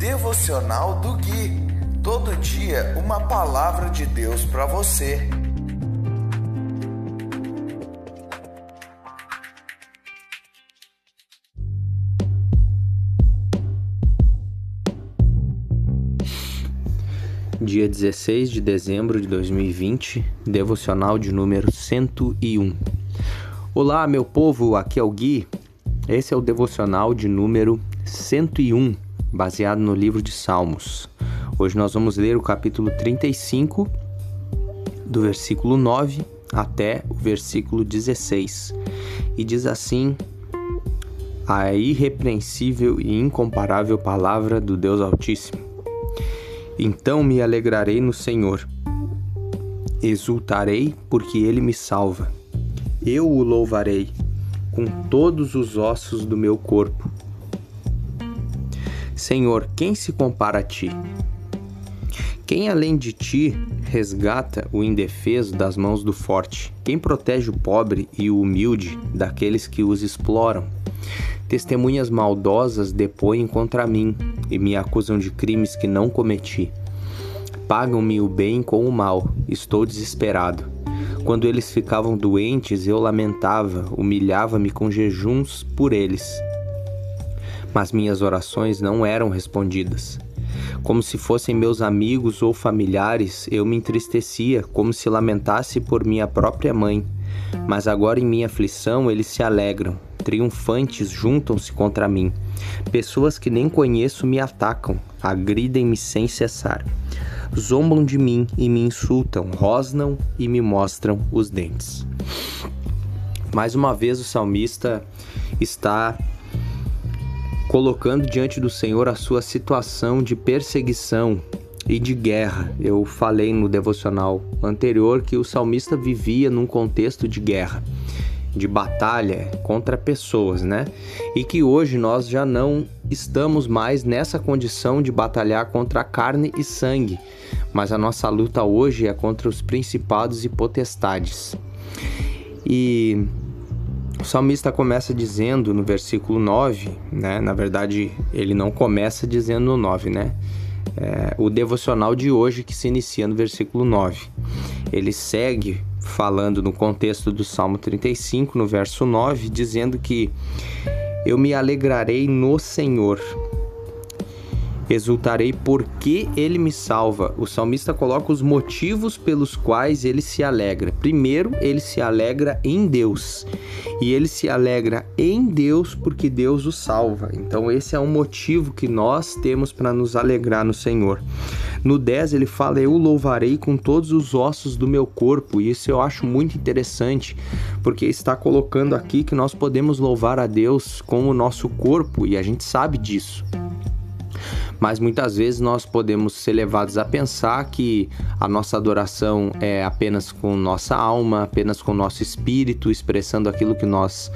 Devocional do Gui. Todo dia uma palavra de Deus para você. Dia 16 de dezembro de 2020, devocional de número 101. Olá, meu povo, aqui é o Gui. Esse é o devocional de número 101 baseado no livro de Salmos. Hoje nós vamos ler o capítulo 35, do versículo 9 até o versículo 16. E diz assim: A irrepreensível e incomparável palavra do Deus Altíssimo. Então me alegrarei no Senhor, exultarei porque ele me salva. Eu o louvarei com todos os ossos do meu corpo Senhor, quem se compara a ti? Quem além de ti resgata o indefeso das mãos do forte? Quem protege o pobre e o humilde daqueles que os exploram? Testemunhas maldosas depõem contra mim e me acusam de crimes que não cometi. Pagam-me o bem com o mal, estou desesperado. Quando eles ficavam doentes, eu lamentava, humilhava-me com jejuns por eles mas minhas orações não eram respondidas. Como se fossem meus amigos ou familiares, eu me entristecia, como se lamentasse por minha própria mãe. Mas agora em minha aflição eles se alegram, triunfantes juntam-se contra mim. Pessoas que nem conheço me atacam, agridem-me sem cessar. Zombam de mim e me insultam, rosnam e me mostram os dentes. Mais uma vez o salmista está colocando diante do Senhor a sua situação de perseguição e de guerra. Eu falei no devocional anterior que o salmista vivia num contexto de guerra, de batalha contra pessoas, né? E que hoje nós já não estamos mais nessa condição de batalhar contra carne e sangue, mas a nossa luta hoje é contra os principados e potestades. E o salmista começa dizendo no versículo 9, né? Na verdade, ele não começa dizendo no 9, né? É, o devocional de hoje que se inicia no versículo 9. Ele segue falando no contexto do Salmo 35, no verso 9, dizendo que eu me alegrarei no Senhor. Exultarei porque ele me salva. O salmista coloca os motivos pelos quais ele se alegra. Primeiro, ele se alegra em Deus. E ele se alegra em Deus porque Deus o salva. Então, esse é um motivo que nós temos para nos alegrar no Senhor. No 10 ele fala: Eu louvarei com todos os ossos do meu corpo. E isso eu acho muito interessante, porque está colocando aqui que nós podemos louvar a Deus com o nosso corpo e a gente sabe disso mas muitas vezes nós podemos ser levados a pensar que a nossa adoração é apenas com nossa alma, apenas com nosso espírito, expressando aquilo que nós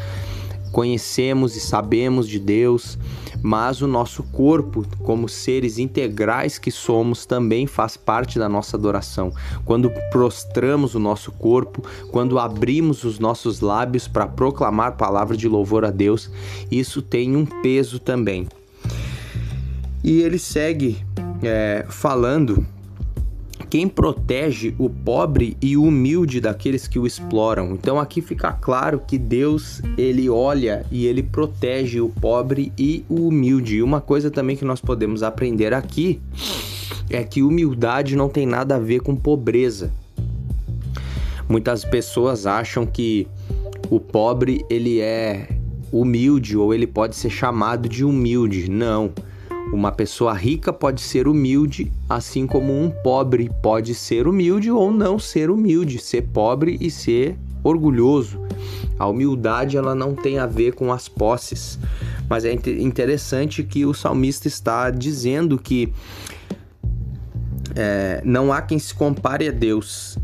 conhecemos e sabemos de Deus, mas o nosso corpo, como seres integrais que somos, também faz parte da nossa adoração. Quando prostramos o nosso corpo, quando abrimos os nossos lábios para proclamar palavra de louvor a Deus, isso tem um peso também. E ele segue é, falando quem protege o pobre e o humilde daqueles que o exploram. Então aqui fica claro que Deus ele olha e ele protege o pobre e o humilde. E uma coisa também que nós podemos aprender aqui é que humildade não tem nada a ver com pobreza. Muitas pessoas acham que o pobre ele é humilde ou ele pode ser chamado de humilde. Não. Uma pessoa rica pode ser humilde, assim como um pobre pode ser humilde ou não ser humilde, ser pobre e ser orgulhoso. A humildade ela não tem a ver com as posses, mas é interessante que o salmista está dizendo que é, não há quem se compare a Deus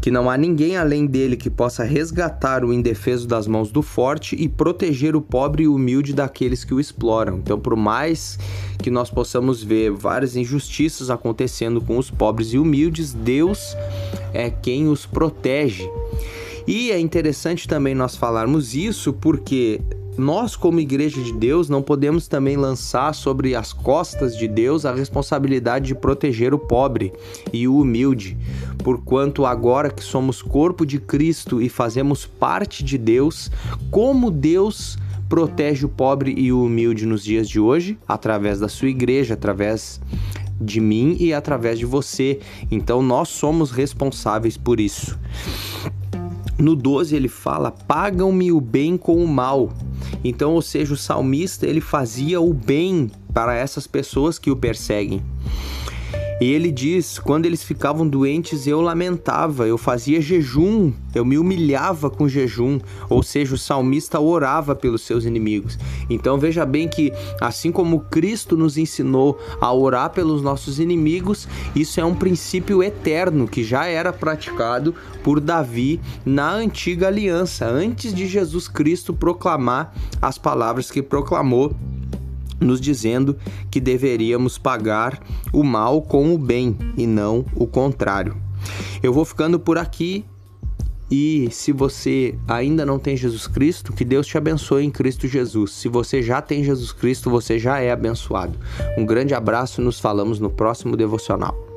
que não há ninguém além dele que possa resgatar o indefeso das mãos do forte e proteger o pobre e humilde daqueles que o exploram. Então, por mais que nós possamos ver várias injustiças acontecendo com os pobres e humildes, Deus é quem os protege. E é interessante também nós falarmos isso porque nós, como igreja de Deus, não podemos também lançar sobre as costas de Deus a responsabilidade de proteger o pobre e o humilde, porquanto agora que somos corpo de Cristo e fazemos parte de Deus, como Deus protege o pobre e o humilde nos dias de hoje, através da sua igreja, através de mim e através de você. Então nós somos responsáveis por isso. No 12 ele fala: "Pagam-me o bem com o mal". Então, ou seja, o salmista ele fazia o bem para essas pessoas que o perseguem. E ele diz: quando eles ficavam doentes, eu lamentava, eu fazia jejum, eu me humilhava com jejum. Ou seja, o salmista orava pelos seus inimigos. Então veja bem que, assim como Cristo nos ensinou a orar pelos nossos inimigos, isso é um princípio eterno que já era praticado por Davi na antiga aliança, antes de Jesus Cristo proclamar as palavras que proclamou nos dizendo que deveríamos pagar o mal com o bem e não o contrário. Eu vou ficando por aqui e se você ainda não tem Jesus Cristo, que Deus te abençoe em Cristo Jesus. Se você já tem Jesus Cristo, você já é abençoado. Um grande abraço, nos falamos no próximo devocional.